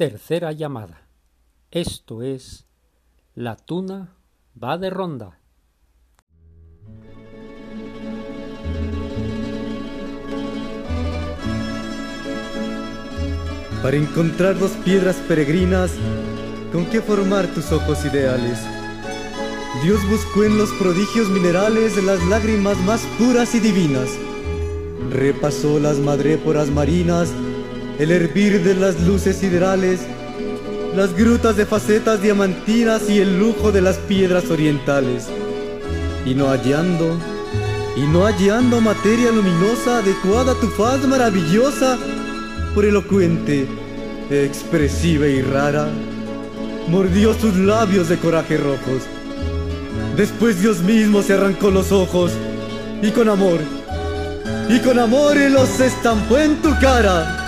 tercera llamada. Esto es La tuna va de ronda. Para encontrar dos piedras peregrinas con que formar tus ojos ideales. Dios buscó en los prodigios minerales las lágrimas más puras y divinas. Repasó las madréporas marinas el hervir de las luces siderales, las grutas de facetas diamantinas y el lujo de las piedras orientales. Y no hallando, y no hallando materia luminosa adecuada a tu faz maravillosa, por elocuente, expresiva y rara, mordió sus labios de coraje rojos. Después Dios mismo se arrancó los ojos y con amor, y con amor los estampó en tu cara.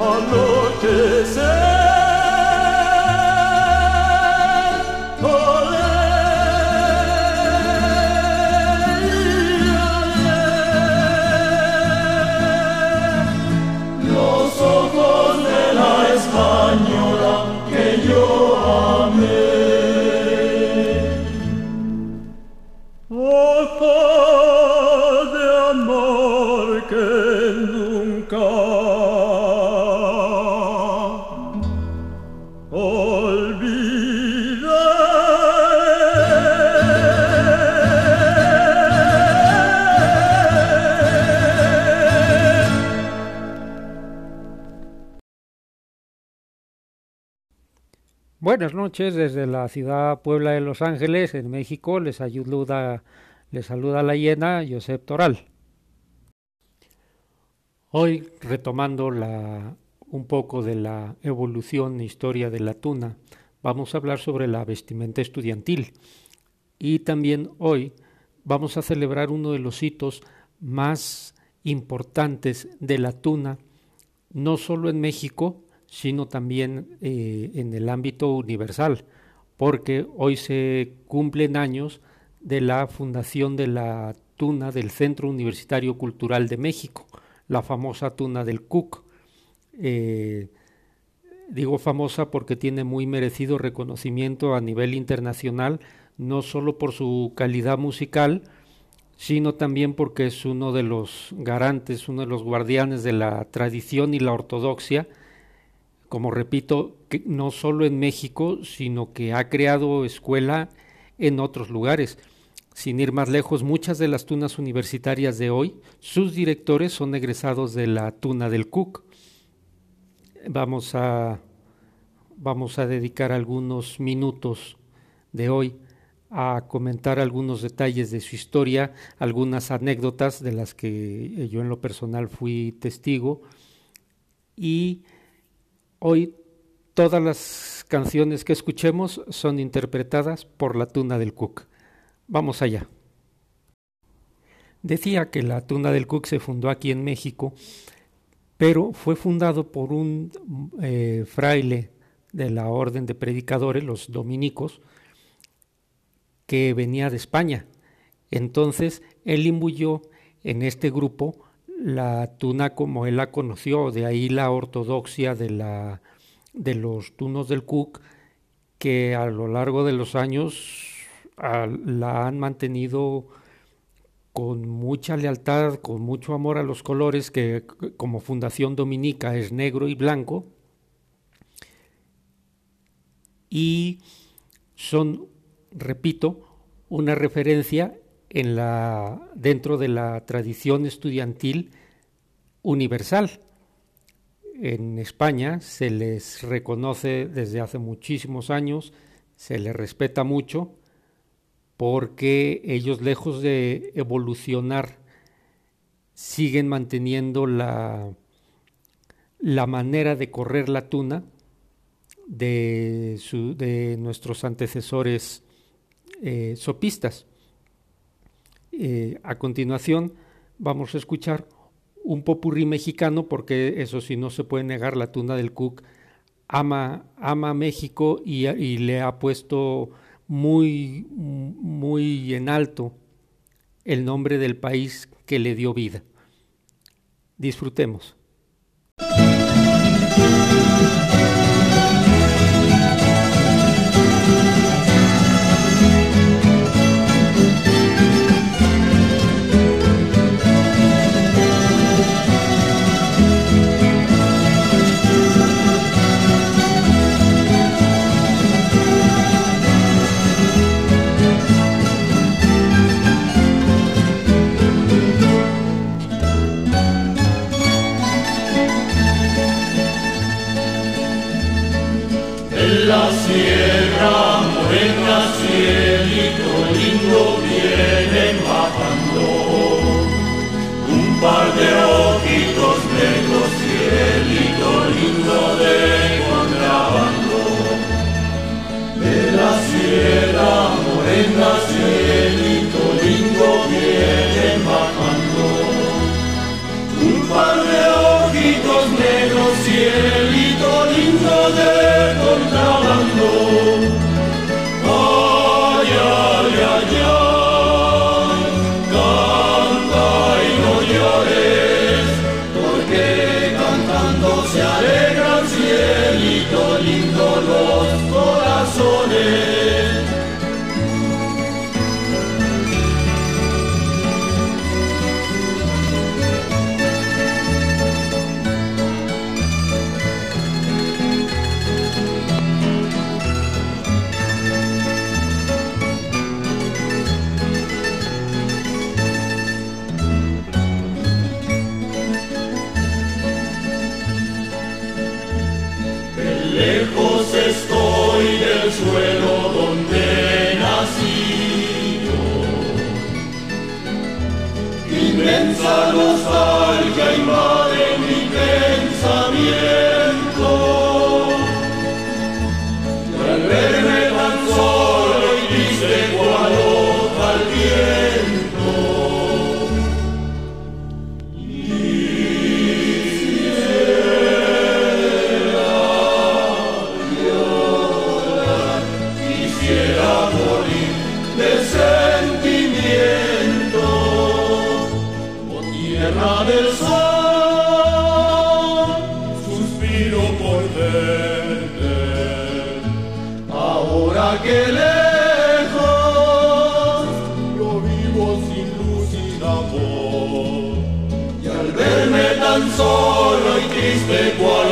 a noche noches desde la ciudad Puebla de Los Ángeles, en México. Les ayuda, les saluda la hiena Josep Toral. Hoy, retomando un poco de la evolución e historia de la tuna, vamos a hablar sobre la vestimenta estudiantil. Y también hoy vamos a celebrar uno de los hitos más importantes de la tuna, no solo en México, sino también eh, en el ámbito universal, porque hoy se cumplen años de la fundación de la tuna del Centro Universitario Cultural de México, la famosa tuna del Cook. Eh, digo famosa porque tiene muy merecido reconocimiento a nivel internacional, no solo por su calidad musical, sino también porque es uno de los garantes, uno de los guardianes de la tradición y la ortodoxia como repito, que no solo en México, sino que ha creado escuela en otros lugares. Sin ir más lejos, muchas de las tunas universitarias de hoy, sus directores son egresados de la tuna del Cook. Vamos a, vamos a dedicar algunos minutos de hoy a comentar algunos detalles de su historia, algunas anécdotas de las que yo en lo personal fui testigo y Hoy todas las canciones que escuchemos son interpretadas por la Tuna del Cook. Vamos allá. Decía que la Tuna del Cook se fundó aquí en México, pero fue fundado por un eh, fraile de la orden de predicadores, los dominicos, que venía de España. Entonces él imbuyó en este grupo la tuna como él la conoció, de ahí la ortodoxia de, la, de los tunos del Cook, que a lo largo de los años la han mantenido con mucha lealtad, con mucho amor a los colores, que como Fundación Dominica es negro y blanco, y son, repito, una referencia en la, dentro de la tradición estudiantil universal. En España se les reconoce desde hace muchísimos años, se les respeta mucho, porque ellos lejos de evolucionar siguen manteniendo la, la manera de correr la tuna de, de nuestros antecesores eh, sopistas. Eh, a continuación vamos a escuchar un popurrí mexicano porque eso sí no se puede negar, la tuna del Cook ama, ama México y, y le ha puesto muy, muy en alto el nombre del país que le dio vida. Disfrutemos. tierra del sol, suspiro por verte, ahora que lejos yo vivo sin luz y sin amor, y al verme tan solo y triste cual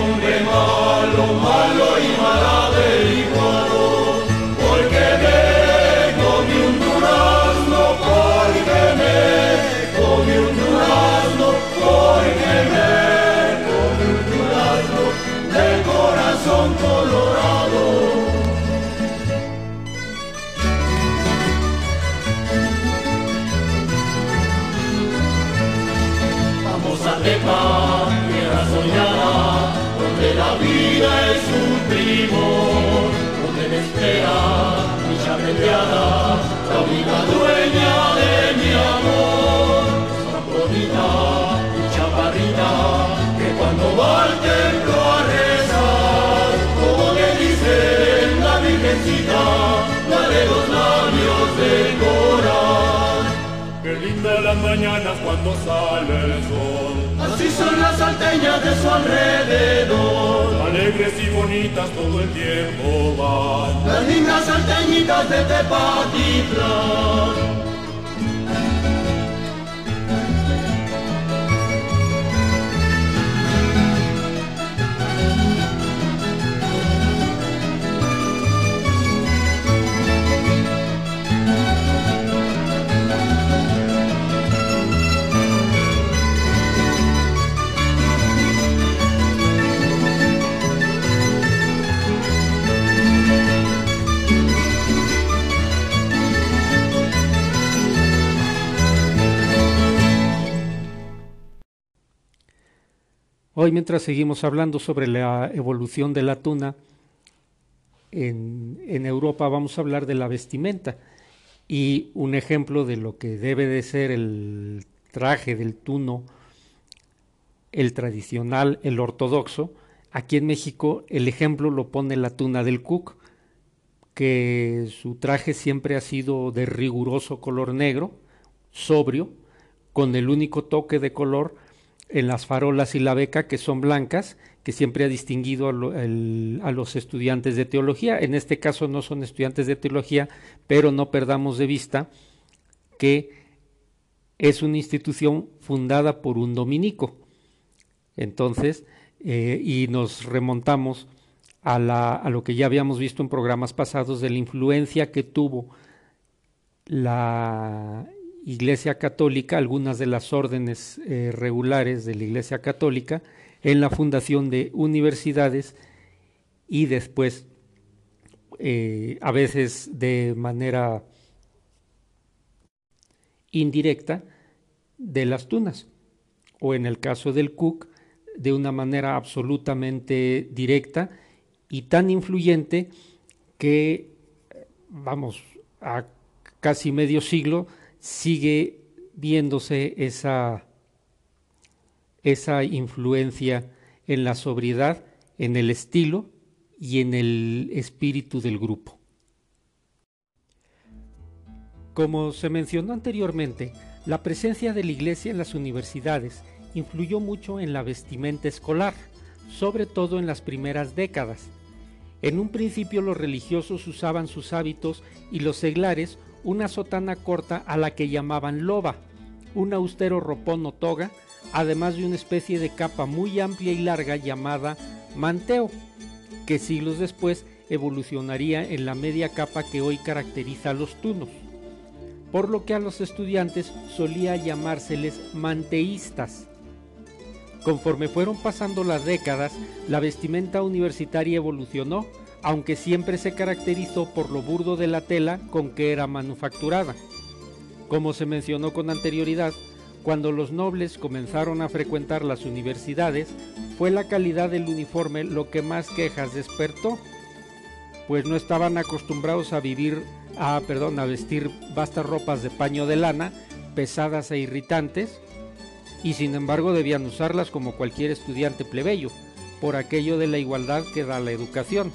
hombre malo, malo y mal averiguado. Porque me comí un durazno, porque me comí un durazno, porque me comí un durazno de corazón colorado. Vamos a Tepa, vida es un primor, donde me espera dicha preciada, la única dueña Linda las mañanas cuando sale el sol. Así son las salteñas de su alrededor. Alegres y bonitas todo el tiempo van. Las lindas salteñitas de Tepatitlán. Hoy mientras seguimos hablando sobre la evolución de la tuna, en, Europa vamos a hablar de la vestimenta y un ejemplo de lo que debe de ser el traje del tuno, el tradicional, el ortodoxo. Aquí en México el ejemplo lo pone la tuna del Cook, que su traje siempre ha sido de riguroso color negro, sobrio, con el único toque de color en las farolas y la beca, que son blancas, que siempre ha distinguido a, los estudiantes de teología. En este caso no son estudiantes de teología, pero no perdamos de vista que es una institución fundada por un dominico. Entonces, eh, y nos remontamos a lo que ya habíamos visto en programas pasados de la influencia que tuvo la Iglesia Católica, algunas de las órdenes eh, regulares de la Iglesia Católica, en la fundación de universidades y después, eh, a veces de manera indirecta, de las tunas, o en el caso del Cook, de una manera absolutamente directa y tan influyente que, vamos, a casi medio siglo, sigue viéndose esa, esa influencia en la sobriedad, en el estilo y en el espíritu del grupo. Como se mencionó anteriormente, la presencia de la Iglesia en las universidades influyó mucho en la vestimenta escolar, sobre todo en las primeras décadas. En un principio los religiosos usaban sus hábitos y los seglares una sotana corta a la que llamaban loba, un austero ropón o toga, además de una especie de capa muy amplia y larga llamada manteo, que siglos después evolucionaría en la media capa que hoy caracteriza a los tunos, por lo que a los estudiantes solía llamárseles manteístas. Conforme fueron pasando las décadas, la vestimenta universitaria evolucionó aunque siempre se caracterizó por lo burdo de la tela con que era manufacturada. Como se mencionó con anterioridad, cuando los nobles comenzaron a frecuentar las universidades, fue la calidad del uniforme lo que más quejas despertó, pues no estaban acostumbrados a vivir, a, perdón, a vestir vastas ropas de paño de lana, pesadas e irritantes, y sin embargo debían usarlas como cualquier estudiante plebeyo, por aquello de la igualdad que da la educación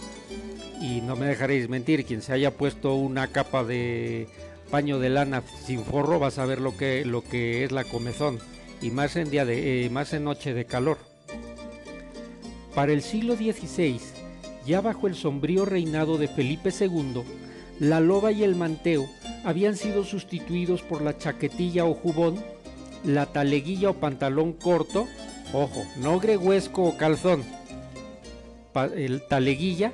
y no me dejaréis mentir, quien se haya puesto una capa de paño de lana sin forro va a saber lo que, lo que es la comezón y más en, día de, eh, más en noche de calor. Para el siglo XVI, ya bajo el sombrío reinado de Felipe II, la loba y el manteo habían sido sustituidos por la chaquetilla o jubón, la taleguilla o pantalón corto, ojo, no greguesco o calzón, el taleguilla,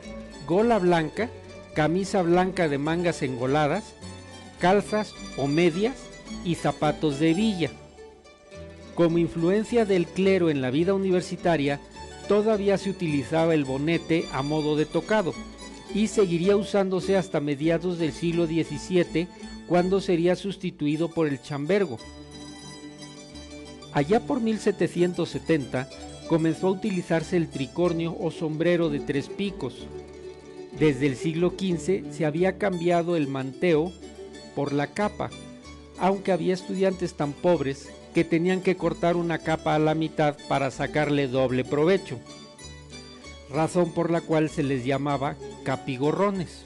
gola blanca, camisa blanca de mangas engoladas, calzas o medias y zapatos de villa. Como influencia del clero en la vida universitaria, todavía se utilizaba el bonete a modo de tocado y seguiría usándose hasta mediados del siglo XVII cuando sería sustituido por el chambergo. Allá por 1770 comenzó a utilizarse el tricornio o sombrero de tres picos. Desde el siglo XV se había cambiado el manteo por la capa, aunque había estudiantes tan pobres que tenían que cortar una capa a la mitad para sacarle doble provecho, razón por la cual se les llamaba capigorrones.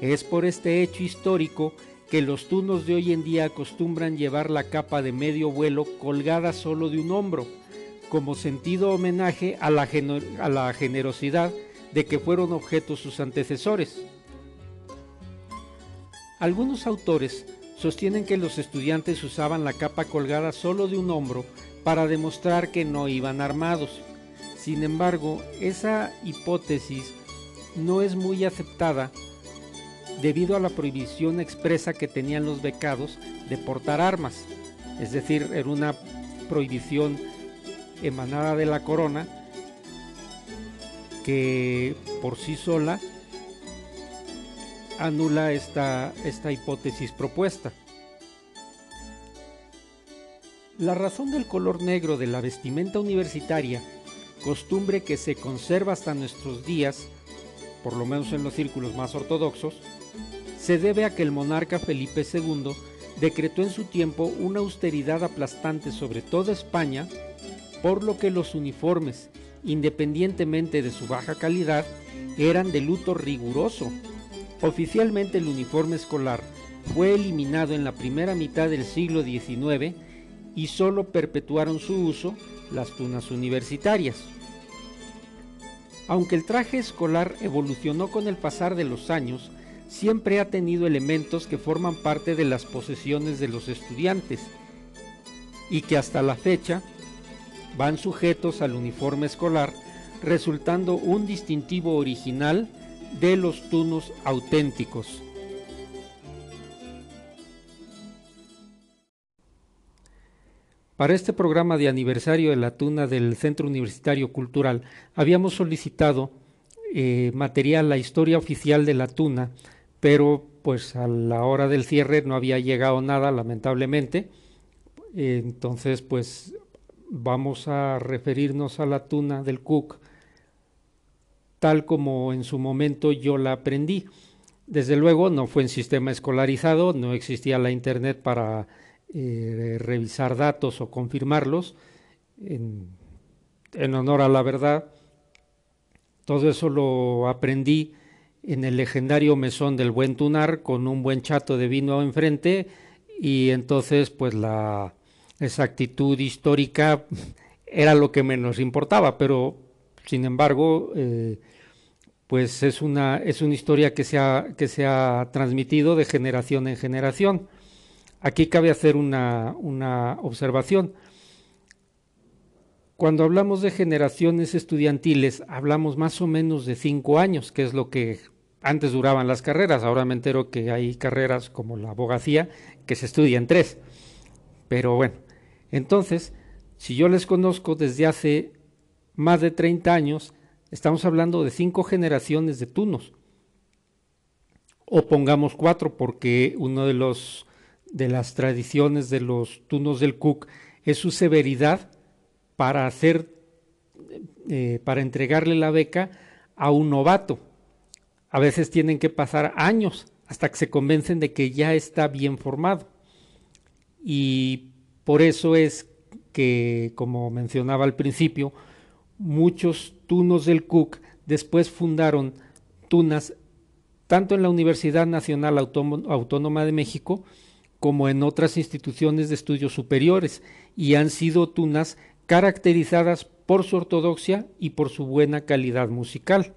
Es por este hecho histórico que los tunos de hoy en día acostumbran llevar la capa de medio vuelo colgada solo de un hombro, como sentido homenaje a la, a la generosidad de que fueron objetos sus antecesores. Algunos autores sostienen que los estudiantes usaban la capa colgada solo de un hombro para demostrar que no iban armados. Sin embargo, esa hipótesis no es muy aceptada debido a la prohibición expresa que tenían los becados de portar armas. Es decir, era una prohibición emanada de la corona que por sí sola anula esta, esta hipótesis propuesta. La razón del color negro de la vestimenta universitaria, costumbre que se conserva hasta nuestros días, por lo menos en los círculos más ortodoxos, se debe a que el monarca Felipe II decretó en su tiempo una austeridad aplastante sobre toda España por lo que los uniformes, independientemente de su baja calidad, eran de luto riguroso. Oficialmente el uniforme escolar fue eliminado en la primera mitad del siglo XIX y solo perpetuaron su uso las tunas universitarias. Aunque el traje escolar evolucionó con el pasar de los años, siempre ha tenido elementos que forman parte de las posesiones de los estudiantes y que hasta la fecha van sujetos al uniforme escolar, resultando un distintivo original de los tunos auténticos. Para este programa de aniversario de la tuna del Centro Universitario Cultural habíamos solicitado eh, material, la historia oficial de la tuna, pero pues a la hora del cierre no había llegado nada, lamentablemente. entonces, pues vamos a referirnos a la tuna del Cook tal como en su momento yo la aprendí. Desde luego no fue en sistema escolarizado, no existía la Internet para eh, revisar datos o confirmarlos. En, en, honor a la verdad, todo eso lo aprendí en el legendario mesón del buen tunar con un buen chato de vino enfrente y entonces pues la, esa actitud histórica era lo que menos importaba, pero sin embargo, eh, pues es una, es una historia que se, ha, que se ha transmitido de generación en generación. Aquí cabe hacer una, una observación. Cuando hablamos de generaciones estudiantiles, hablamos más o menos de cinco años, que es lo que antes duraban las carreras. Ahora me entero que hay carreras como la abogacía que se estudian tres. Pero bueno, entonces, si yo les conozco desde hace más de 30 años, estamos hablando de cinco generaciones de tunos. O pongamos cuatro, porque uno de los de las tradiciones de los tunos del Cook es su severidad para hacer, eh, para entregarle la beca a un novato. A veces tienen que pasar años hasta que se convencen de que ya está bien formado. Y por eso es que, como mencionaba al principio, muchos tunos del Cook después fundaron tunas tanto en la Universidad Nacional Autónoma de México como en otras instituciones de estudios superiores y han sido tunas caracterizadas por su ortodoxia y por su buena calidad musical.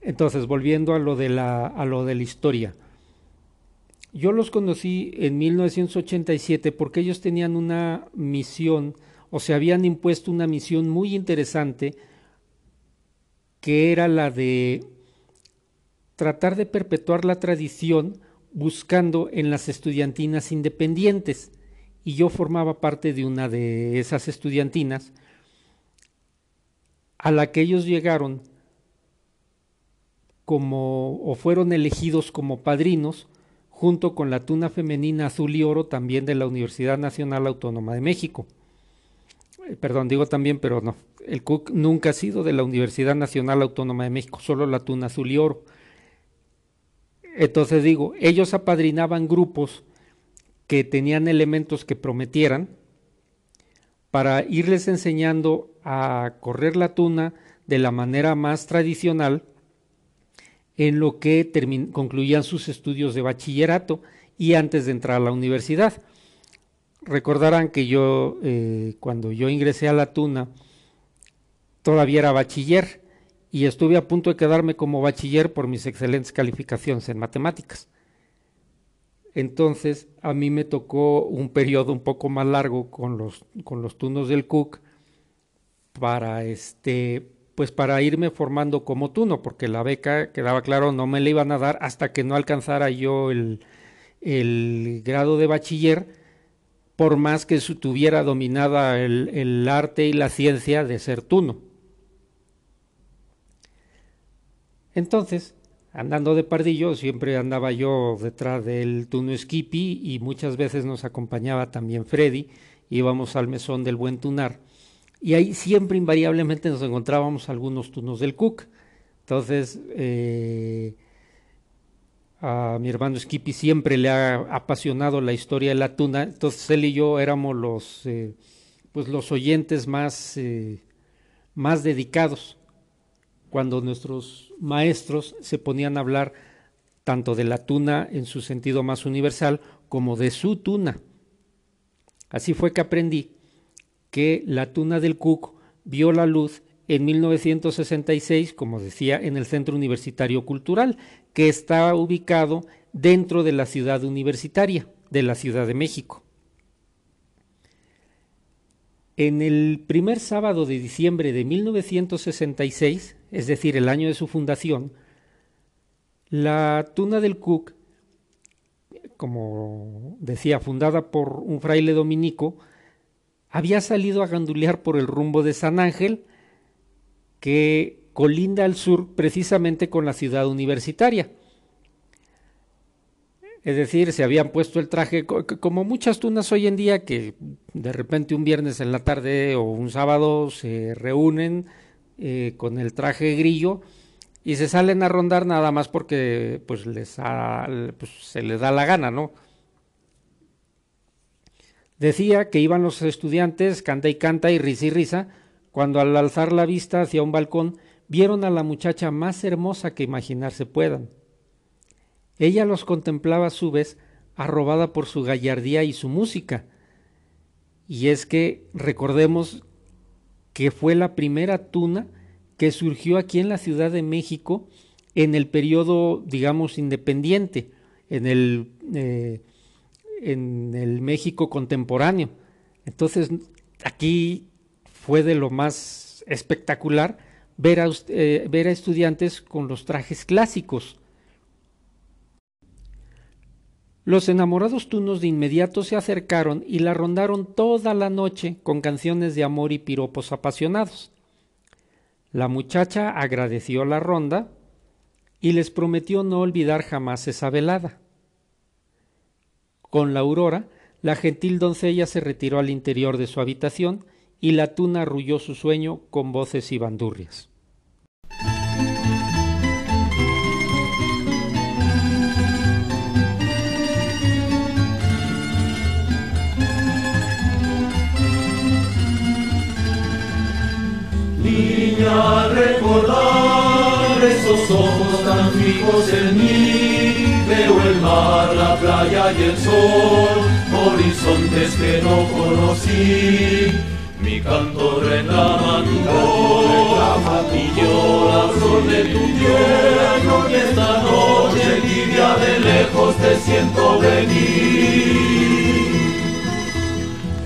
Entonces, volviendo a lo de la, a lo de la historia. Yo los conocí en 1987 porque ellos tenían una misión o se habían impuesto una misión muy interesante que era la de tratar de perpetuar la tradición buscando en las estudiantinas independientes. Y yo formaba parte de una de esas estudiantinas a la que ellos llegaron como o fueron elegidos como padrinos junto con la tuna femenina azul y oro también de la Universidad Nacional Autónoma de México. Eh, perdón, digo también, pero no, el Cook nunca ha sido de la Universidad Nacional Autónoma de México, solo la tuna azul y oro. Entonces digo, ellos apadrinaban grupos que tenían elementos que prometieran para irles enseñando a correr la tuna de la manera más tradicional en lo que concluían sus estudios de bachillerato y antes de entrar a la universidad. Recordarán que yo, eh, cuando yo ingresé a la tuna, todavía era bachiller y estuve a punto de quedarme como bachiller por mis excelentes calificaciones en matemáticas. Entonces a mí me tocó un periodo un poco más largo con los, con los tunos del Cook para este pues para irme formando como tuno, porque la beca, quedaba claro, no me la iban a dar hasta que no alcanzara yo el, el grado de bachiller, por más que tuviera dominada el, arte y la ciencia de ser tuno. Entonces, andando de pardillo, siempre andaba yo detrás del Tuno Skippy y muchas veces nos acompañaba también Freddy, íbamos al mesón del buen tunar y ahí siempre invariablemente nos encontrábamos algunos tunos del Cook. Entonces, eh, a mi hermano Skippy siempre le ha apasionado la historia de la tuna, entonces él y yo éramos los, eh, pues los oyentes más, eh, más dedicados cuando nuestros maestros se ponían a hablar tanto de la tuna en su sentido más universal como de su tuna. Así fue que aprendí que la tuna del Cook vio la luz en 1966, como decía, en el Centro Universitario Cultural, que está ubicado dentro de la ciudad universitaria de la Ciudad de México. En el primer sábado de diciembre de 1966, es decir, el año de su fundación, la tuna del Cook, como decía, fundada por un fraile dominico, había salido a gandulear por el rumbo de San Ángel, que colinda al sur precisamente con la ciudad universitaria. Es decir, se habían puesto el traje, como muchas tunas hoy en día, que de repente un viernes en la tarde o un sábado se reúnen eh, con el traje grillo y se salen a rondar nada más porque pues les pues, se les da la gana, ¿no? Decía que iban los estudiantes, canta y canta y risa y risa, cuando al alzar la vista hacia un balcón vieron a la muchacha más hermosa que imaginarse puedan. Ella los contemplaba a su vez, arrobada por su gallardía y su música. Y es que recordemos que fue la primera tuna que surgió aquí en la Ciudad de México en el periodo, digamos, independiente, en el, eh, en el México contemporáneo. Entonces, aquí fue de lo más espectacular ver a, eh, ver a estudiantes con los trajes clásicos los enamorados tunos de inmediato se acercaron y la rondaron toda la noche con canciones de amor y piropos apasionados. La muchacha agradeció la ronda y les prometió no olvidar jamás esa velada. Con la aurora, la gentil doncella se retiró al interior de su habitación y la tuna arrulló su sueño con voces y bandurrias. al recordar esos ojos tan fijos en mí, veo el mar, la playa y el sol, horizontes que no conocí. mi canto reclama tu voz, y yo la flor de tu tierra, y esta noche tibia de lejos te siento venir.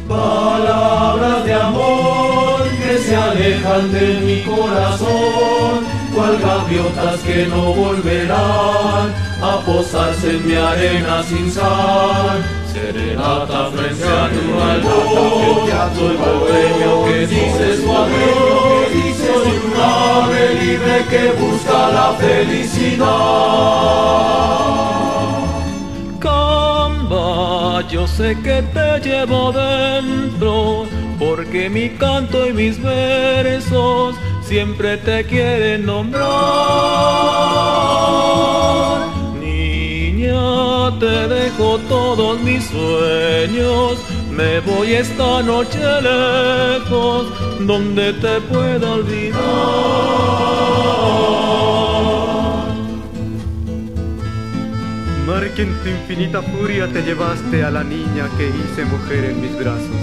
Palabras de amor que se alejan de mi corazón, cual gaviotas que no volverán a posarse en mi arena sin sal Serenata frente a tu balcón, soy bohemio que dice su adiós, soy un ave libre que busca la felicidad. Camba, yo sé que te llevo dentro, porque mi canto y mis versos siempre te quieren nombrar te dejo todos mis sueños, me voy esta noche lejos, donde te pueda olvidar. Mar que tu infinita furia te llevaste a la niña que hice mujer en mis brazos.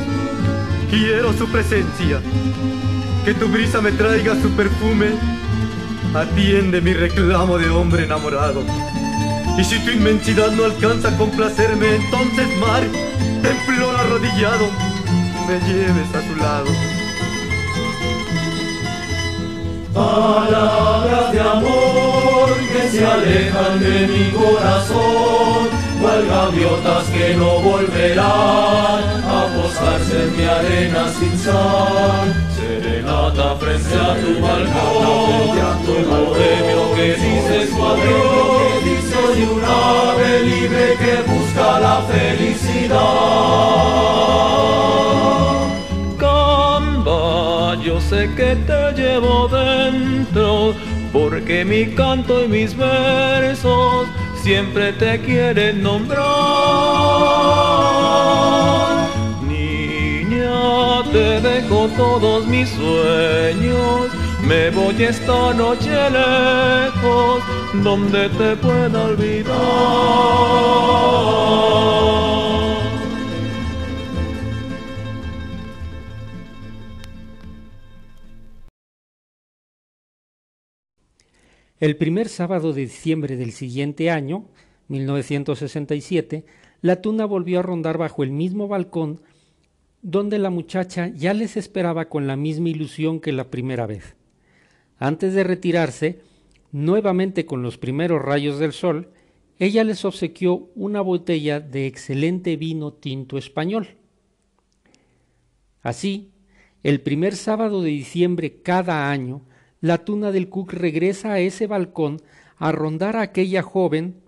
Quiero su presencia, que tu brisa me traiga su perfume, atiende mi reclamo de hombre enamorado. Y si tu inmensidad no alcanza a complacerme, entonces mar, te imploro arrodillado, me lleves a tu lado. Palabras de amor que se alejan de mi corazón, cual gaviotas que no volverán a posarse en mi arena sin sal. Serenata frente a tu balcón, tu bohemio que dice su adiós soy un ave libre que busca la felicidad. Camba, yo sé que te llevo dentro, porque mi canto y mis versos siempre te quieren nombrar. Te dejo todos mis sueños me voy esta noche lejos, donde te pueda olvidar. El primer sábado de diciembre del siguiente año, 1967, la tuna volvió a rondar bajo el mismo balcón donde la muchacha ya les esperaba con la misma ilusión que la primera vez. Antes de retirarse, nuevamente con los primeros rayos del sol, ella les obsequió una botella de excelente vino tinto español. Así, el primer sábado de diciembre cada año, la tuna del Cook regresa a ese balcón a rondar a aquella joven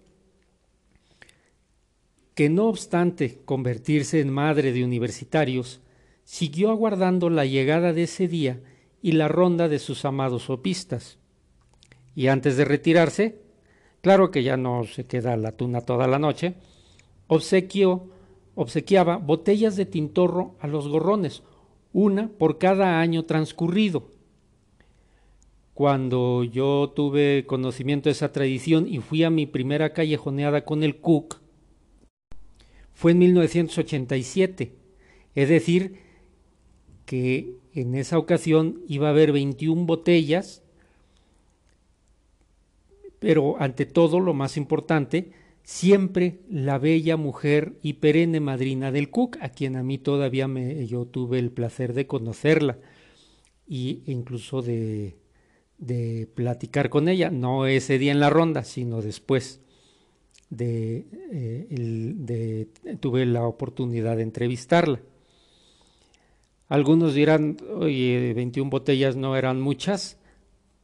que no obstante convertirse en madre de universitarios, siguió aguardando la llegada de ese día y la ronda de sus amados sopistas. Y antes de retirarse, claro que ya no se queda la tuna toda la noche, obsequió, obsequiaba botellas de tintorro a los gorrones, una por cada año transcurrido. Cuando yo tuve conocimiento de esa tradición y fui a mi primera callejoneada con el Cook, fue en 1987, es decir, que en esa ocasión iba a haber 21 botellas, pero ante todo, lo más importante, siempre la bella mujer y perenne madrina del Cook, a quien a mí todavía yo tuve el placer de conocerla y incluso de, de platicar con ella, no ese día en la ronda, sino después de, eh, de tuve la oportunidad de entrevistarla. Algunos dirán, oye, 21 botellas no eran muchas.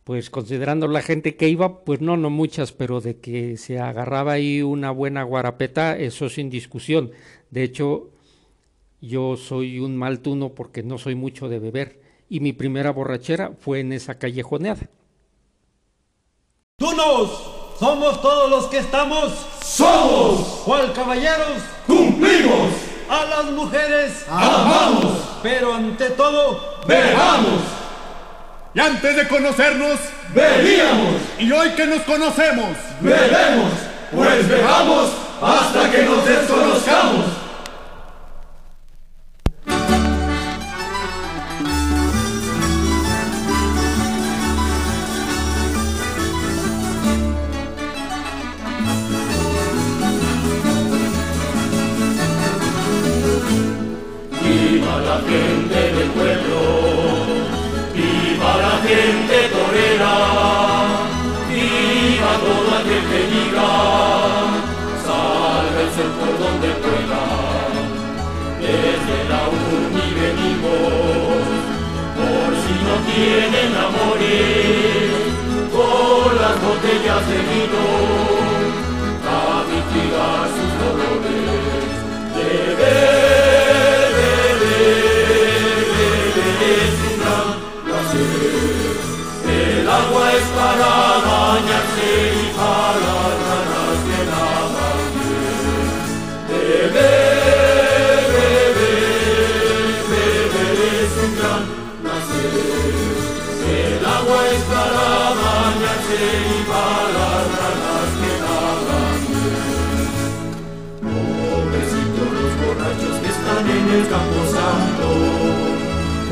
Pues considerando la gente que iba, pues no, no muchas, pero de que se agarraba ahí una buena guarapeta, eso sin discusión. De hecho, yo soy un mal tuno porque no soy mucho de beber. Y mi primera borrachera fue en esa callejoneada. Tunos, somos todos los que estamos. Somos. ¿Cuál caballeros? Cumplimos a las mujeres amamos, pero ante todo bebamos. Y antes de conocernos, bebíamos. Y hoy que nos conocemos, bebemos, pues bebamos hasta que nos desconozcamos. Con las botellas de vino, en el campo santo.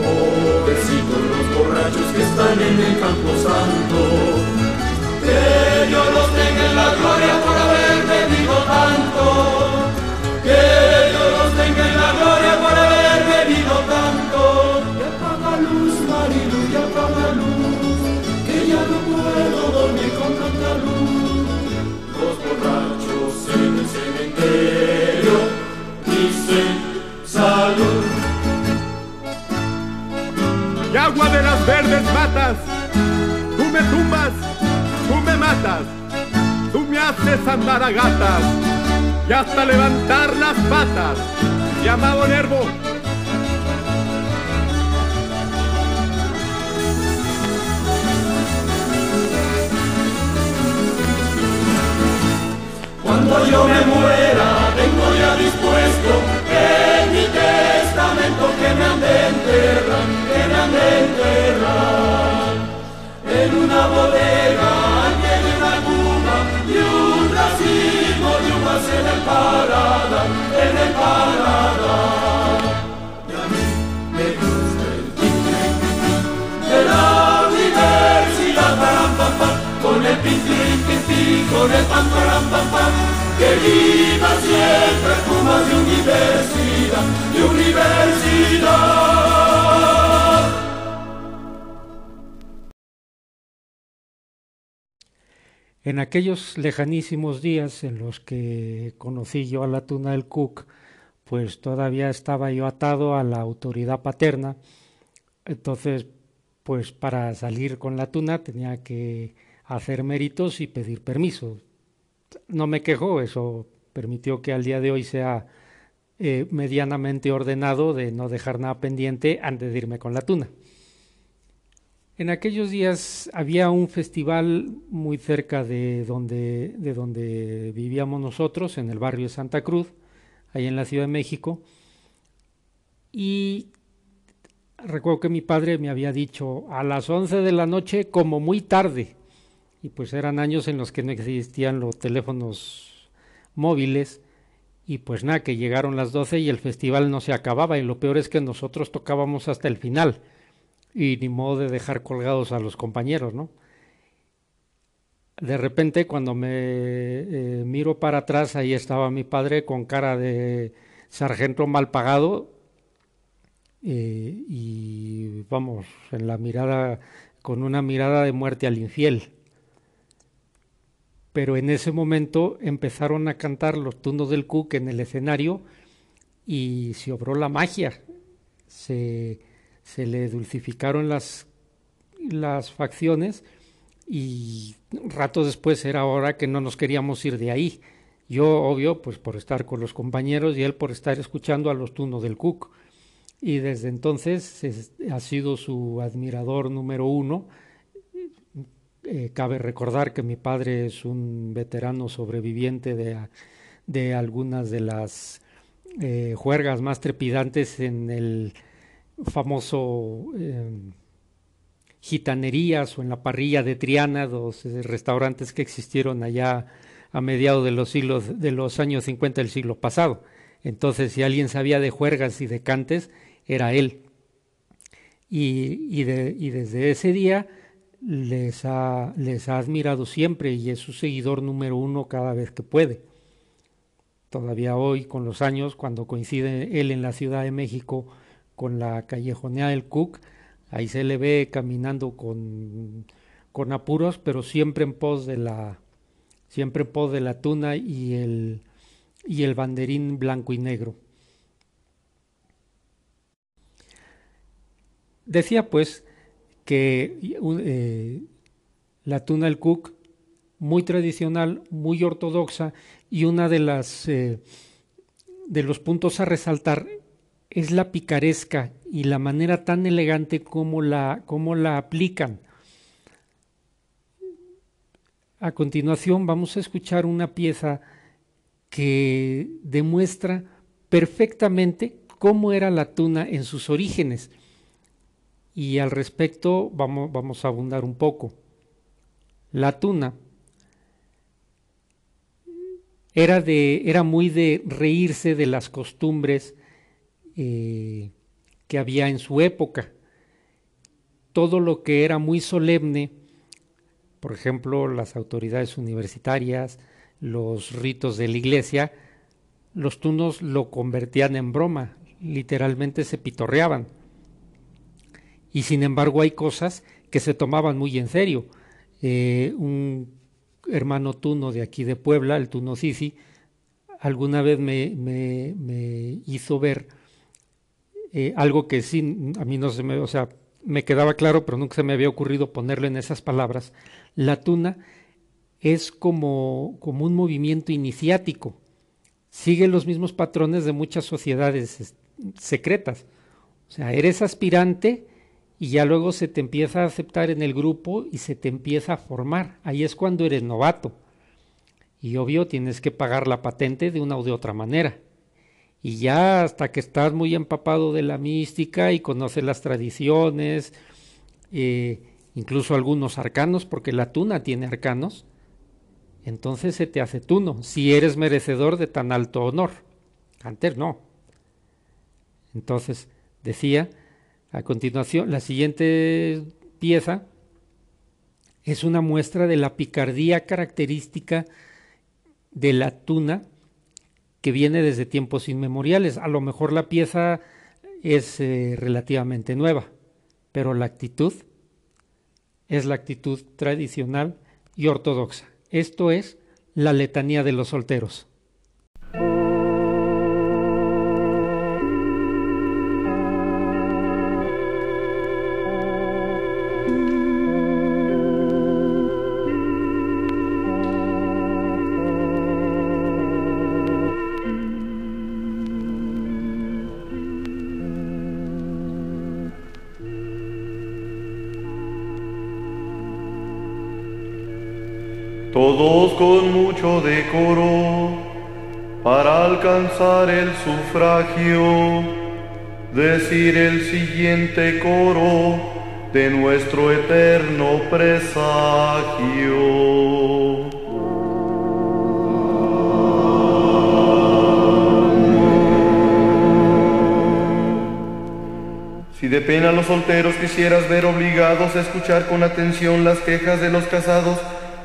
Pobrecitos los borrachos que están en el campo santo. Que Dios los tenga en la gloria por haber bebido tanto. Que Dios los tenga en la gloria por haber bebido tanto. Y apaga luz, Marilu, y apaga luz. Que ya no puedo dormir con tanta luz. Verdes matas, tú me tumbas, tú me matas, tú me haces andar a gatas y hasta levantar las patas. Llamado Nervo, Cuando yo me muera, tengo ya dispuesto que siempre de universidad, de universidad. En aquellos lejanísimos días en los que conocí yo a la tuna del Cook, pues todavía estaba yo atado a la autoridad paterna. Entonces, pues para salir con la tuna tenía que hacer méritos y pedir permiso. No me quejó, eso permitió que al día de hoy sea eh, medianamente ordenado de no dejar nada pendiente antes de irme con la tuna. En aquellos días había un festival muy cerca de donde, de donde vivíamos nosotros, en el barrio de Santa Cruz, ahí en la Ciudad de México, y recuerdo que mi padre me había dicho a las 11 de la noche como muy tarde, y pues eran años en los que no existían los teléfonos móviles, y pues nada, que llegaron las 12 y el festival no se acababa, y lo peor es que nosotros tocábamos hasta el final y ni modo de dejar colgados a los compañeros, ¿no? De repente, cuando me eh, miro para atrás, ahí estaba mi padre con cara de sargento mal pagado eh, y vamos, en la mirada, con una mirada de muerte al infiel. Pero en ese momento empezaron a cantar los tunos del Cook en el escenario y se obró la magia. Se, se le dulcificaron las, las facciones y rato después era hora que no nos queríamos ir de ahí. Yo, obvio, pues por estar con los compañeros y él por estar escuchando a los tunos del Cook. Y desde entonces es, ha sido su admirador número uno. Eh, cabe recordar que mi padre es un veterano sobreviviente de, de algunas de las eh, juergas más trepidantes en el famoso eh, gitanerías o en la parrilla de Triana, dos restaurantes que existieron allá a mediados de los siglos de los años 50 del siglo pasado. Entonces, si alguien sabía de juergas y de cantes, era él. Y, y desde ese día les ha, les ha admirado siempre y es su seguidor número uno cada vez que puede. Todavía hoy, con los años, cuando coincide él en la Ciudad de México con la callejonea del Cook. Ahí se le ve caminando con, con apuros, pero siempre en pos de la, siempre en pos de la tuna y el, y el banderín blanco y negro. Decía pues que eh, la tuna del Cook, muy tradicional, muy ortodoxa, y una de las eh, de los puntos a resaltar es la picaresca y la manera tan elegante como la, como la aplican. A continuación vamos a escuchar una pieza que demuestra perfectamente cómo era la tuna en sus orígenes. Y al respecto vamos, vamos a abundar un poco. La tuna era, de, era muy de reírse de las costumbres eh, que había en su época. Todo lo que era muy solemne, por ejemplo, las autoridades universitarias, los ritos de la iglesia, los tunos lo convertían en broma, literalmente se pitorreaban. Y sin embargo hay cosas que se tomaban muy en serio. Eh, un hermano tuno de aquí de Puebla, el tuno Sisi, alguna vez me, me, hizo ver eh, algo que sí, a mí no se me, o sea, me quedaba claro, pero nunca se me había ocurrido ponerlo en esas palabras. La tuna es como, como un movimiento iniciático, sigue los mismos patrones de muchas sociedades secretas. O sea, eres aspirante y ya luego se te empieza a aceptar en el grupo y se te empieza a formar. Ahí es cuando eres novato. Y obvio tienes que pagar la patente de una o de otra manera. Y ya hasta que estás muy empapado de la mística y conoces las tradiciones, eh, incluso algunos arcanos, porque la tuna tiene arcanos, entonces se te hace tuno, si eres merecedor de tan alto honor. Antes no. Entonces, decía, a continuación, la siguiente pieza es una muestra de la picardía característica de la tuna que viene desde tiempos inmemoriales. A lo mejor la pieza es eh, relativamente nueva, pero la actitud es la actitud tradicional y ortodoxa. Esto es la letanía de los solteros. Todos con mucho decoro, para alcanzar el sufragio, decir el siguiente coro de nuestro eterno presagio. Si de pena los solteros quisieras ver obligados a escuchar con atención las quejas de los casados,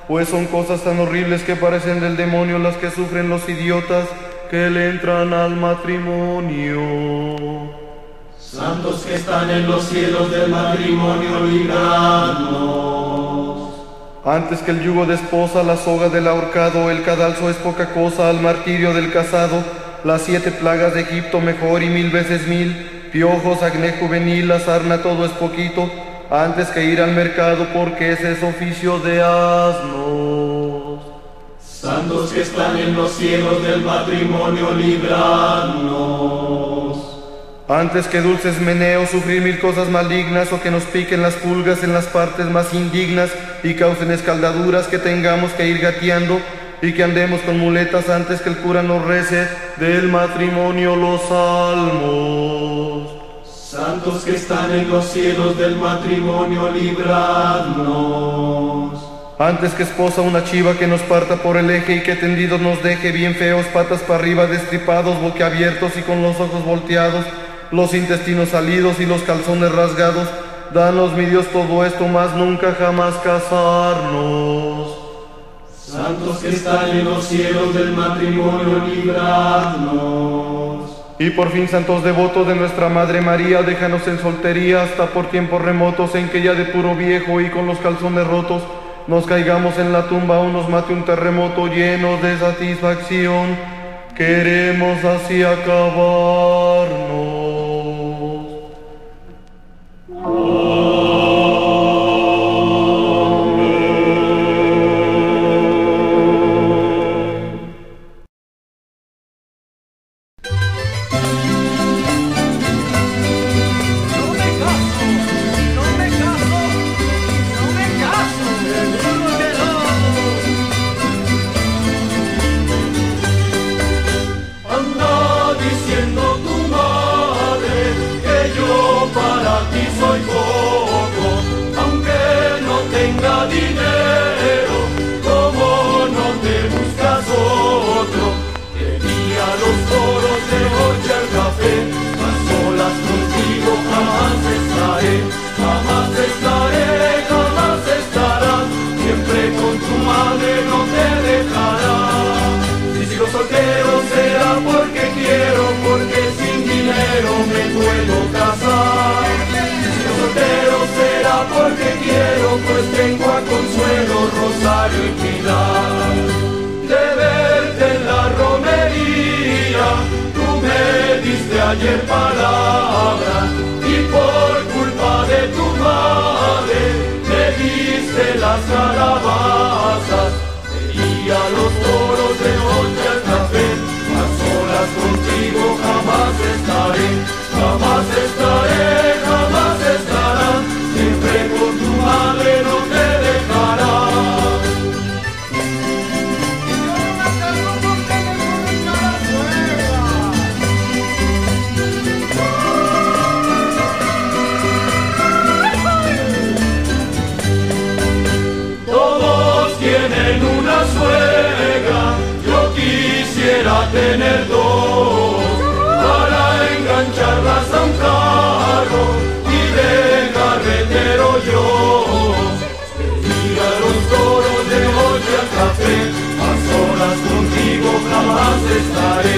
pues son cosas tan horribles que parecen del demonio las que sufren los idiotas que le entran al matrimonio. Santos que están en los cielos del matrimonio, libradnos. Antes que el yugo de esposa, la soga del ahorcado, el cadalso es poca cosa al martirio del casado, las siete plagas de Egipto mejor y mil veces mil, piojos, acné juvenil, la sarna todo es poquito, antes que ir al mercado porque ese es oficio de asnos. Santos que están en los cielos del matrimonio, libradnos. Antes que dulces meneos sufrir mil cosas malignas o que nos piquen las pulgas en las partes más indignas y causen escaldaduras que tengamos que ir gateando y que andemos con muletas antes que el cura nos rece del matrimonio los salmos. Santos que están en los cielos del matrimonio, libradnos. Antes que esposa una chiva que nos parta por el eje y que tendidos nos deje bien feos, patas para arriba, destripados, boquiabiertos y con los ojos volteados, los intestinos salidos y los calzones rasgados. Danos, mi Dios, todo esto, más nunca jamás casarnos. Santos que están en los cielos del matrimonio, libradnos. Y por fin, santos devotos de nuestra Madre María, déjanos en soltería hasta por tiempos remotos en que ya de puro viejo y con los calzones rotos nos caigamos en la tumba o nos mate un terremoto lleno de satisfacción. Queremos así acabarnos. Tener dos para engancharlas a un carro y de carretero yo. Y a los toros de noche al café, a solas contigo jamás estaré,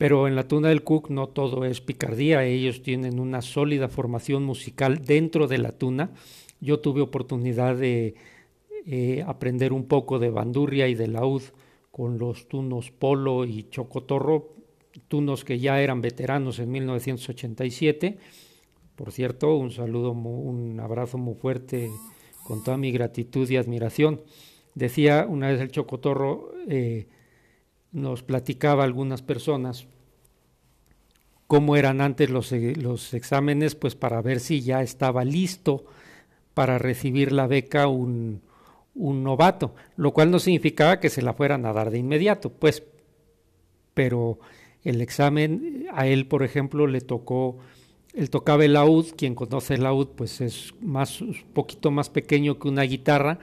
Pero en la tuna del Cook no todo es picardía, ellos tienen una sólida formación musical dentro de la tuna. Yo tuve oportunidad de eh, aprender un poco de bandurria y de laúd con los tunos Polo y Chocotorro, tunos que ya eran veteranos en 1987 por cierto, un saludo, un abrazo muy fuerte con toda mi gratitud y admiración. Decía una vez el Chocotorro, eh, nos platicaba algunas personas cómo eran antes los, eh, los, exámenes, pues para ver si ya estaba listo para recibir la beca un, un novato, lo cual no significaba que se la fueran a dar de inmediato, pues, pero el examen a él, por ejemplo, le tocó él tocaba el laúd, quien conoce el laúd pues es más, un poquito más pequeño que una guitarra,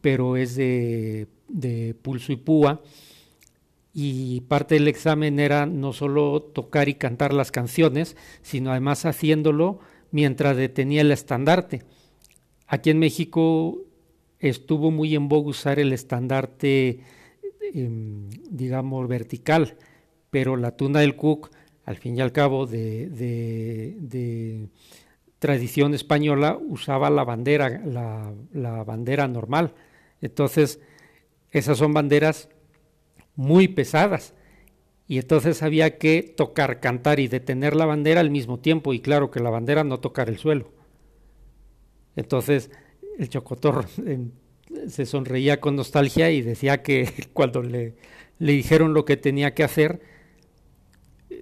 pero es de, de pulso y púa. Y parte del examen era no solo tocar y cantar las canciones, sino además haciéndolo mientras detenía el estandarte. Aquí en México estuvo muy en boga usar el estandarte, em, digamos, vertical, pero la tuna del Cook al fin y al cabo, de, tradición española, usaba la bandera, la, bandera normal. Entonces, esas son banderas muy pesadas. Y entonces había que tocar, cantar y detener la bandera al mismo tiempo. Y claro que la bandera no tocar el suelo. Entonces, el chocotor se sonreía con nostalgia y decía que cuando le, le dijeron lo que tenía que hacer,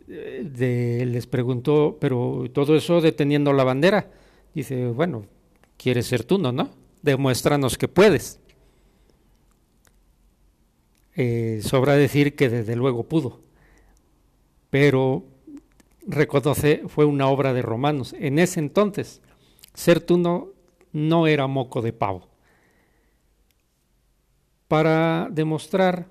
les preguntó, pero todo eso deteniendo la bandera. Dice, bueno, quieres ser tú. ¿no? Demuéstranos que puedes. Eh, sobra decir que desde luego pudo, pero reconoce fue una obra de romanos. En ese entonces, ser tuno no era moco de pavo. Para demostrar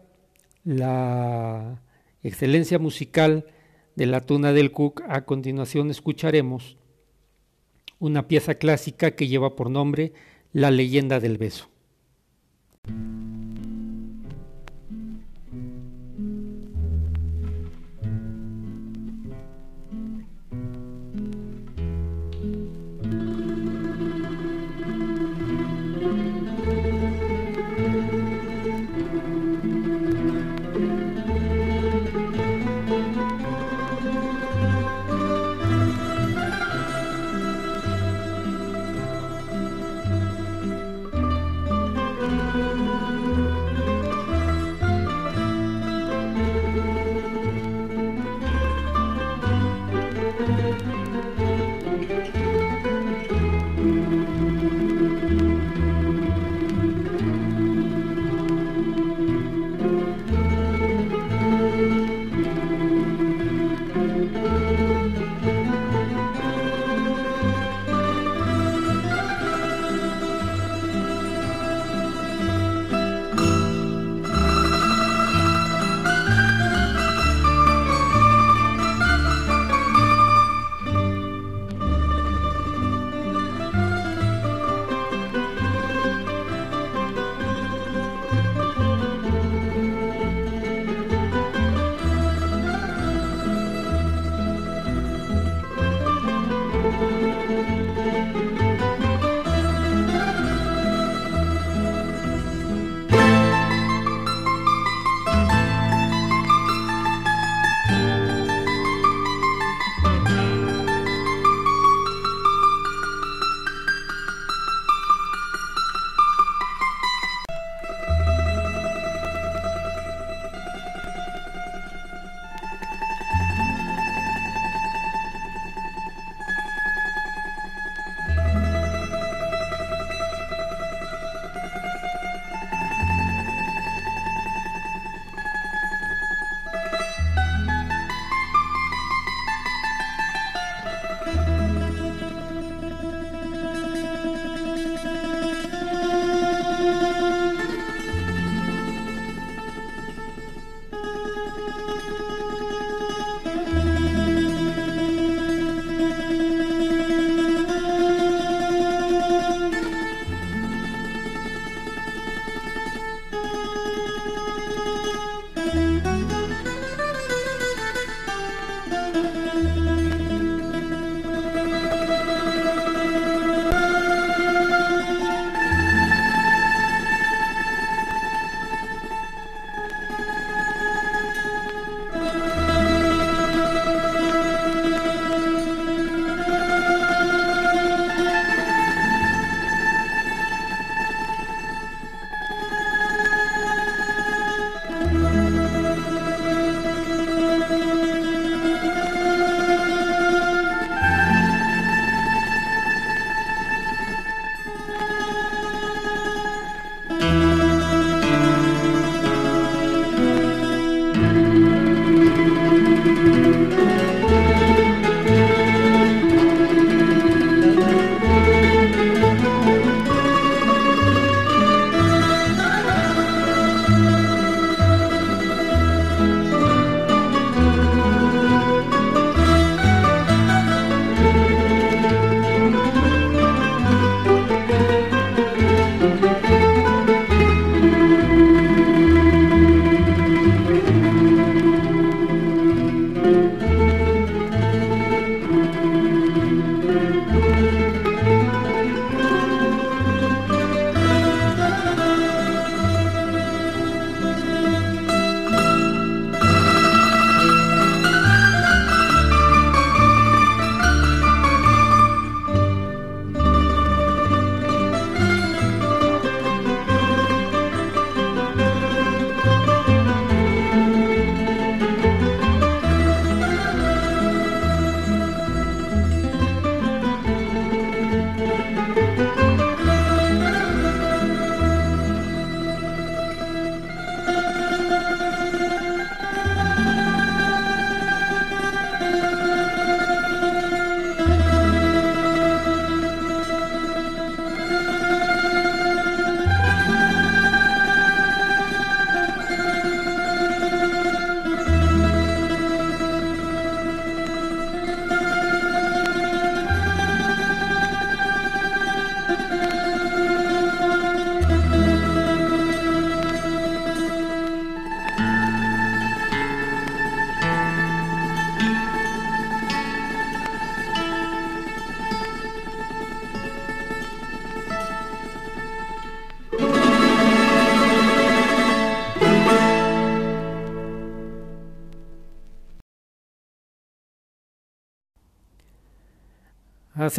la excelencia musical de la tuna del Cook, a continuación escucharemos una pieza clásica que lleva por nombre La leyenda del beso.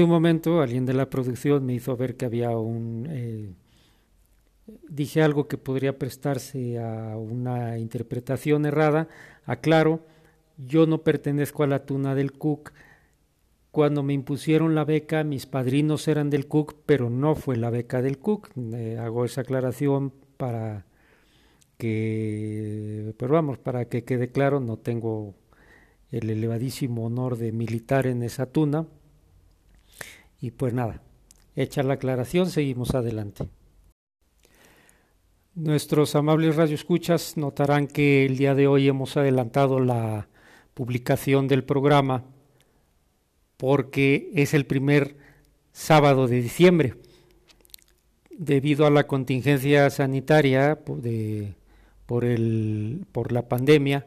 Hace un momento alguien de la producción me hizo ver que había un... Eh, dije algo que podría prestarse a una interpretación errada. Aclaro, yo no pertenezco a la tuna del Cook. Cuando me impusieron la beca, mis padrinos eran del Cook, pero no fue la beca del Cook. Eh, hago esa aclaración para que, pero vamos, para que quede claro, no tengo el elevadísimo honor de militar en esa tuna. Y pues nada, hecha la aclaración, seguimos adelante. Nuestros amables radioescuchas notarán que el día de hoy hemos adelantado la publicación del programa porque es el primer sábado de diciembre. Debido a la contingencia sanitaria de, por, el, por la pandemia,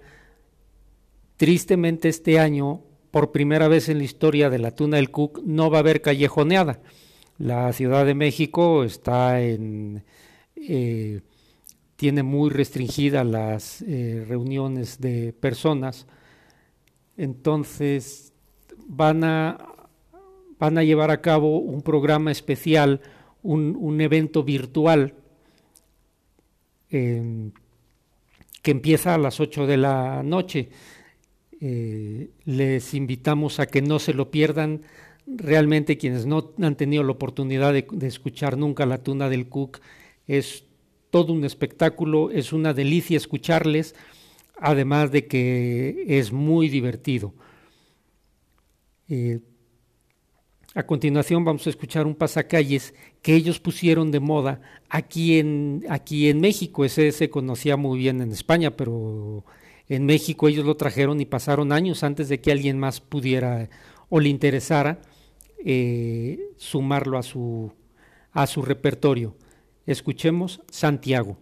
tristemente este año, por primera vez en la historia de la Tuna del Cook, no va a haber callejoneada. La Ciudad de México está en... Eh, tiene muy restringidas las eh, reuniones de personas entonces van a, van a llevar a cabo un programa especial, un, evento virtual que empieza a las 8 de la noche. Eh, les invitamos a que no se lo pierdan. Realmente quienes no han tenido la oportunidad de, escuchar nunca la tuna del Cook, es todo un espectáculo, es una delicia escucharles además de que es muy divertido. Eh, a continuación vamos a escuchar un pasacalles que ellos pusieron de moda aquí en, aquí en México. Ese se conocía muy bien en España, pero en México ellos lo trajeron y pasaron años antes de que alguien más pudiera o le interesara eh, sumarlo a su, a su repertorio. Escuchemos Santiago.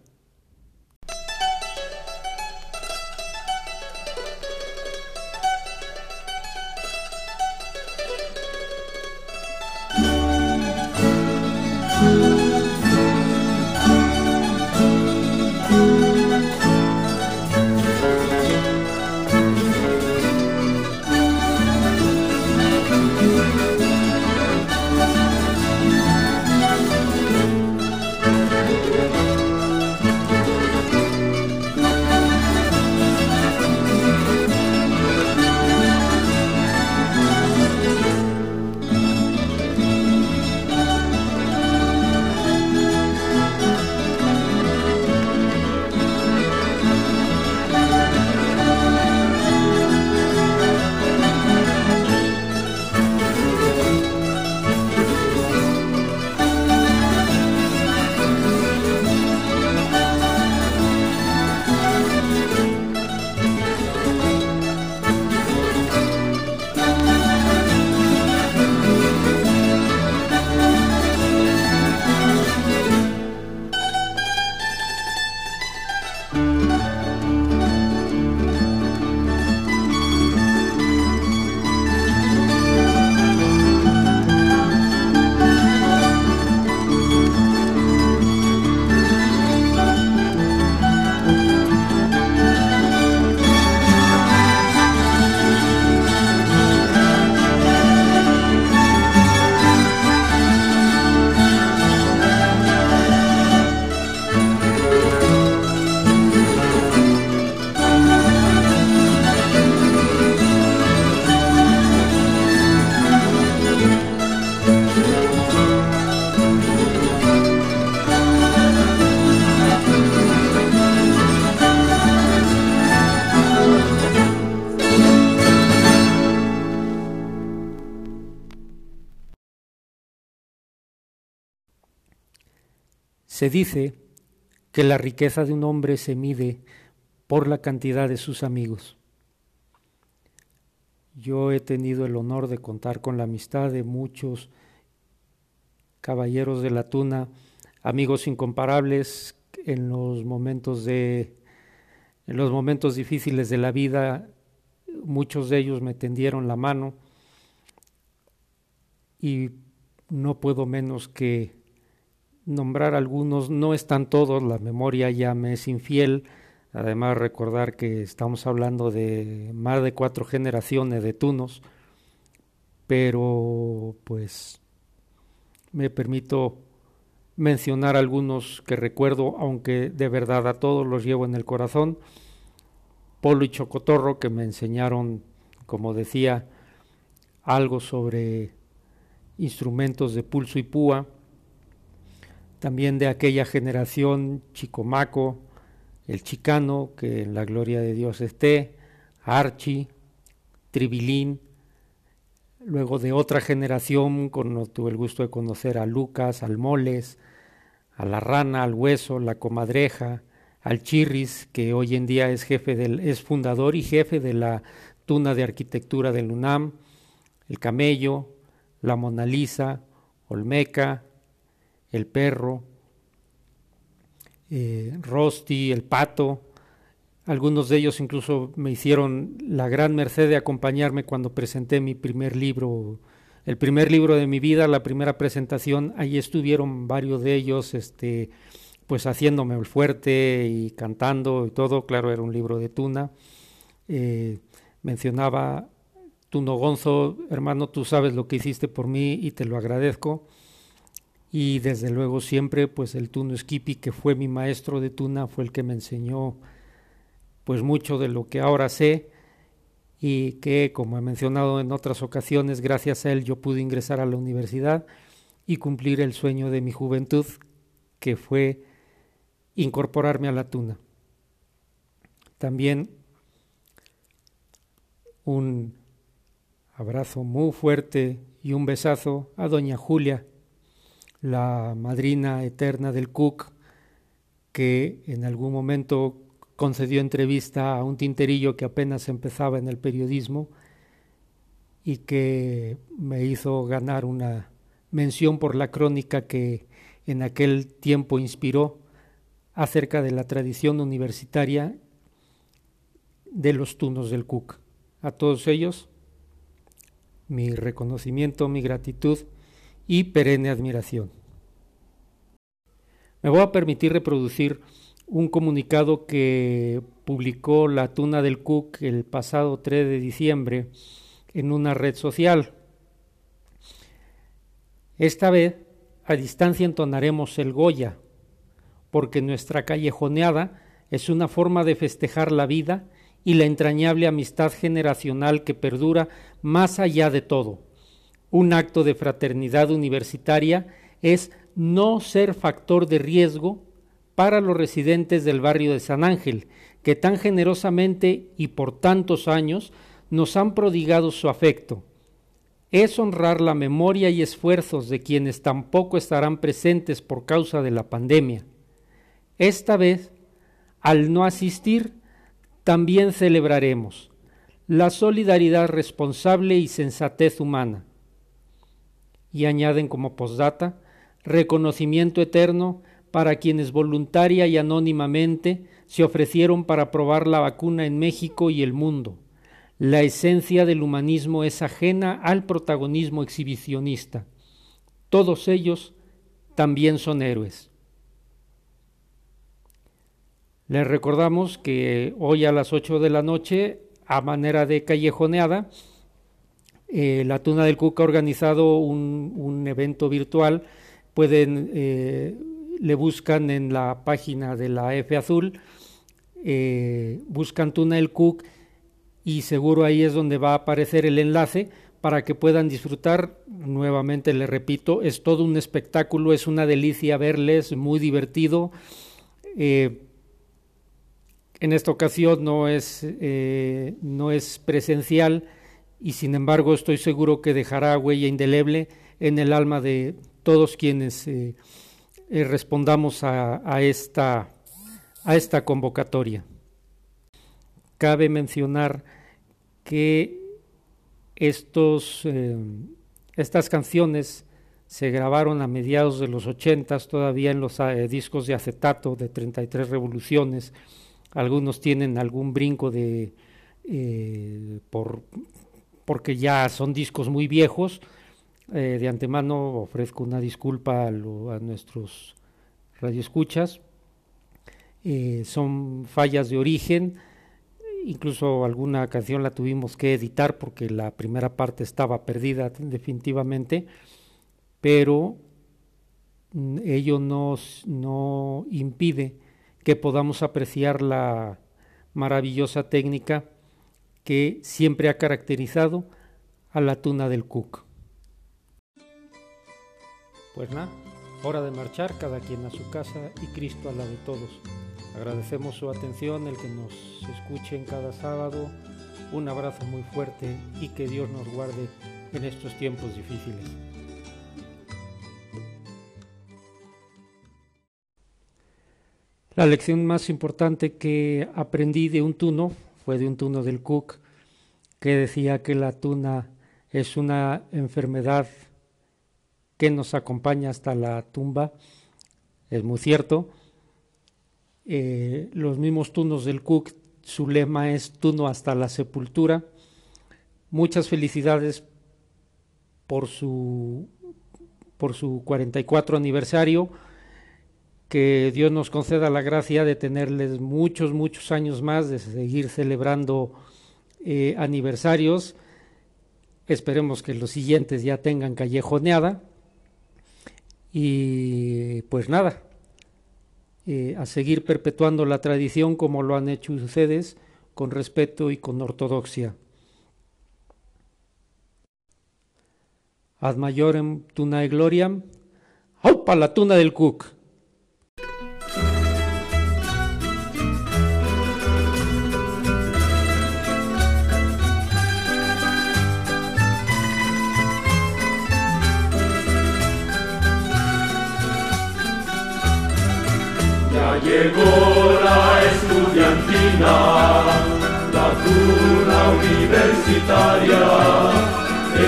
Se dice que la riqueza de un hombre se mide por la cantidad de sus amigos. Yo he tenido el honor de contar con la amistad de muchos caballeros de la tuna, amigos incomparables en los momentos de en los momentos difíciles de la vida, muchos de ellos me tendieron la mano y no puedo menos que nombrar algunos, no están todos, la memoria ya me es infiel, además recordar que estamos hablando de más de cuatro generaciones de tunos, pero pues me permito mencionar algunos que recuerdo, aunque de verdad a todos los llevo en el corazón. Polo y Chocotorro, que me enseñaron, como decía, algo sobre instrumentos de pulso y púa. También de aquella generación Chicomaco, el Chicano, que en la gloria de Dios esté, Archie, Tribilín, luego de otra generación, con, tuve el gusto de conocer a Lucas, al Moles, a la Rana, al Hueso, la Comadreja, al Chirris, que hoy en día es jefe del, es fundador y jefe de la Tuna de Arquitectura del UNAM, el Camello, la Mona Lisa, Olmeca, el Perro, eh, Rosti, el Pato, algunos de ellos incluso me hicieron la gran merced de acompañarme cuando presenté mi primer libro, el primer libro de mi vida, la primera presentación. Ahí estuvieron varios de ellos, este, pues haciéndome el fuerte y cantando y todo. Claro, era un libro de Tuna. Eh, mencionaba Tuno Gonzo, hermano, tú sabes lo que hiciste por mí y te lo agradezco. Y desde luego siempre, pues el Tuno Skippy, que fue mi maestro de Tuna, fue el que me enseñó pues mucho de lo que ahora sé y que, como he mencionado en otras ocasiones, gracias a él yo pude ingresar a la universidad y cumplir el sueño de mi juventud, que fue incorporarme a la tuna. También un abrazo muy fuerte y un besazo a doña Julia, la madrina eterna del Cook, que en algún momento concedió entrevista a un tinterillo que apenas empezaba en el periodismo y que me hizo ganar una mención por la crónica que en aquel tiempo inspiró acerca de la tradición universitaria de los tunos del Cook. A todos ellos, mi reconocimiento, mi gratitud y perenne admiración. Me voy a permitir reproducir un comunicado que publicó la Tuna del Cook el pasado 3 de diciembre en una red social. Esta vez a distancia entonaremos el Goya, porque nuestra callejoneada es una forma de festejar la vida y la entrañable amistad generacional que perdura más allá de todo. Un acto de fraternidad universitaria es no ser factor de riesgo para los residentes del barrio de San Ángel, que tan generosamente y por tantos años nos han prodigado su afecto. Es honrar la memoria y esfuerzos de quienes tampoco estarán presentes por causa de la pandemia. Esta vez, al no asistir, también celebraremos la solidaridad responsable y sensatez humana. Y añaden como postdata, reconocimiento eterno para quienes voluntaria y anónimamente se ofrecieron para probar la vacuna en México y el mundo. La esencia del humanismo es ajena al protagonismo exhibicionista. Todos ellos también son héroes. Les recordamos que hoy a las 8 de la noche, a manera de callejoneada, eh, la Tuna del Cuca ha organizado un, evento virtual. Pueden eh, le buscan en la página de la F Azul, eh, buscan Túnel Cook y seguro ahí es donde va a aparecer el enlace para que puedan disfrutar. Nuevamente le repito, es todo un espectáculo, es una delicia verles, muy divertido. En esta ocasión no es, no es presencial y sin embargo estoy seguro que dejará huella indeleble en el alma de todos quienes eh, respondamos a, esta, a esta convocatoria. Cabe mencionar que estos, eh, estas canciones se grabaron a mediados de los 80 todavía en los eh, discos de acetato de 33 revoluciones. Algunos tienen algún brinco de por, porque ya son discos muy viejos, eh, de antemano ofrezco una disculpa a, nuestros radioescuchas. Eh, son fallas de origen incluso alguna canción la tuvimos que editar porque la primera parte estaba perdida definitivamente, pero mm, ello nos, no impide que podamos apreciar la maravillosa técnica que siempre ha caracterizado a la tuna del Cook. Pues nada, hora de marchar, cada quien a su casa y Cristo a la de todos. Agradecemos su atención, el que nos escuchen cada sábado. Un abrazo muy fuerte y que Dios nos guarde en estos tiempos difíciles. La lección más importante que aprendí de un tuno de un tuno del Cook que decía que la tuna es una enfermedad que nos acompaña hasta la tumba. Es muy cierto. Eh, los mismos tunos del Cook, su lema es tuno hasta la sepultura. Muchas felicidades por su, por su 44 aniversario. Que Dios nos conceda la gracia de tenerles muchos, muchos años más, de seguir celebrando eh, aniversarios. Esperemos que los siguientes ya tengan callejoneada. Y pues nada, eh, a seguir perpetuando la tradición como lo han hecho ustedes, con respeto y con ortodoxia. Ad majorem tuna gloriam, ¡aupa la tuna del Cook! Llegó la estudiantina, la cuna universitaria,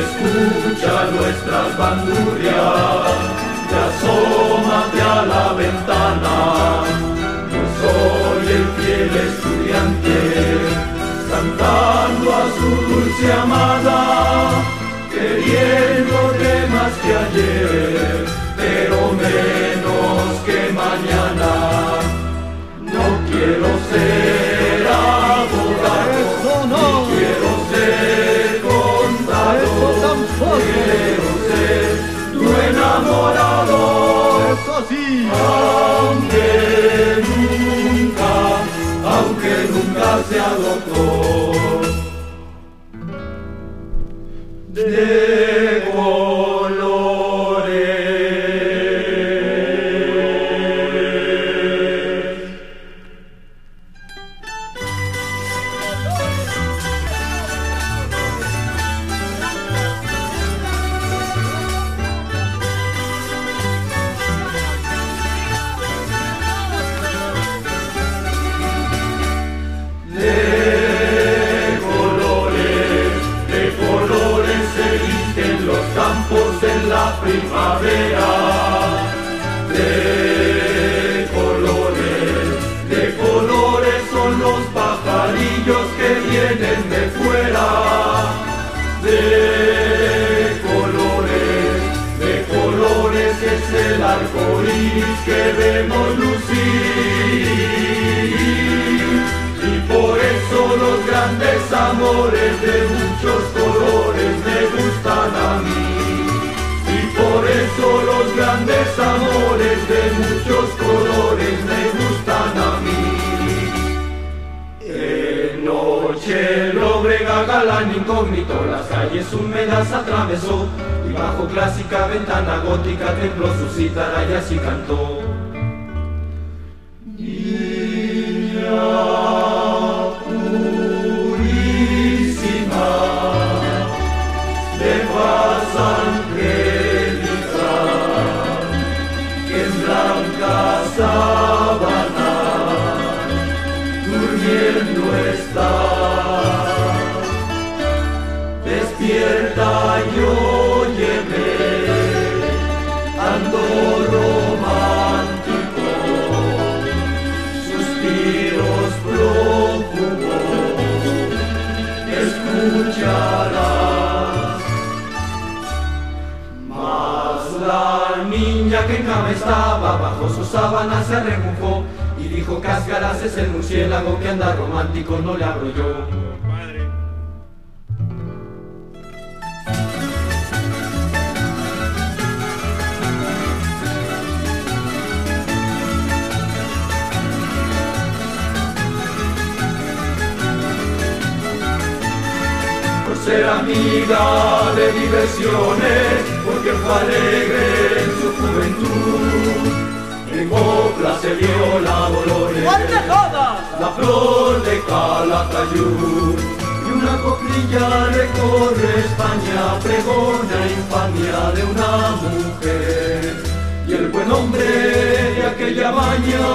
escucha nuestras bandurrias, y asómate a la ventana, yo soy el fiel estudiante, cantando a su dulce amada, queriendo más que ayer, pero menos que mañana quiero ser abogado, no. quiero ser contador, quiero ser tu enamorado, Eso sí. aunque nunca, aunque nunca sea doctor. De amores de muchos colores me gustan a mí. Y por eso los grandes amores de muchos colores me gustan a mí. En noche lobrega galán incógnito, las calles húmedas atravesó y bajo clásica ventana gótica tembló su cítara y así cantó. Niña que en cama estaba bajo su sábana se arrebujó y dijo Cáscaras es el murciélago que anda romántico, no le abro yo. ser amiga de diversiones, fue alegre en su juventud. En copla se vio la Dolores, la flor de Calatayud. Y una coplilla recorre España, pregona infamia de una mujer. Y el buen hombre de aquella baña,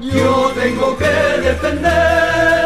yo tengo que defender.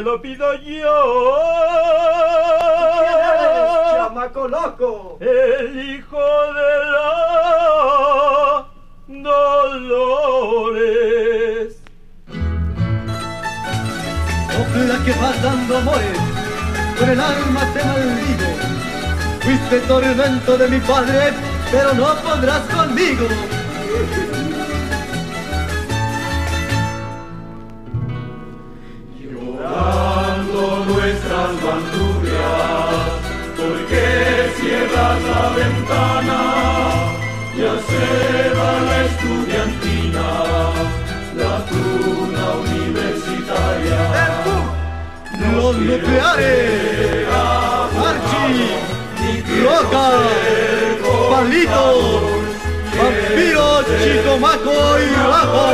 Lo pido yo. chamaco loco? El hijo de la Dolores. la que vas dando amores, con el alma te maldigo. Fuiste tormento de mi padre, pero no podrás conmigo. Porque cierras la ventana, ya se va la estudiantina, la tuna universitaria. Los nucleares, Archie, Roca, Palito, Vampiro, Chico Maco y Rafa.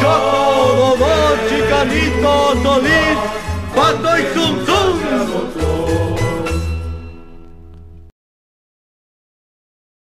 Choco, Bobo, Chicanito, Solís, Và 中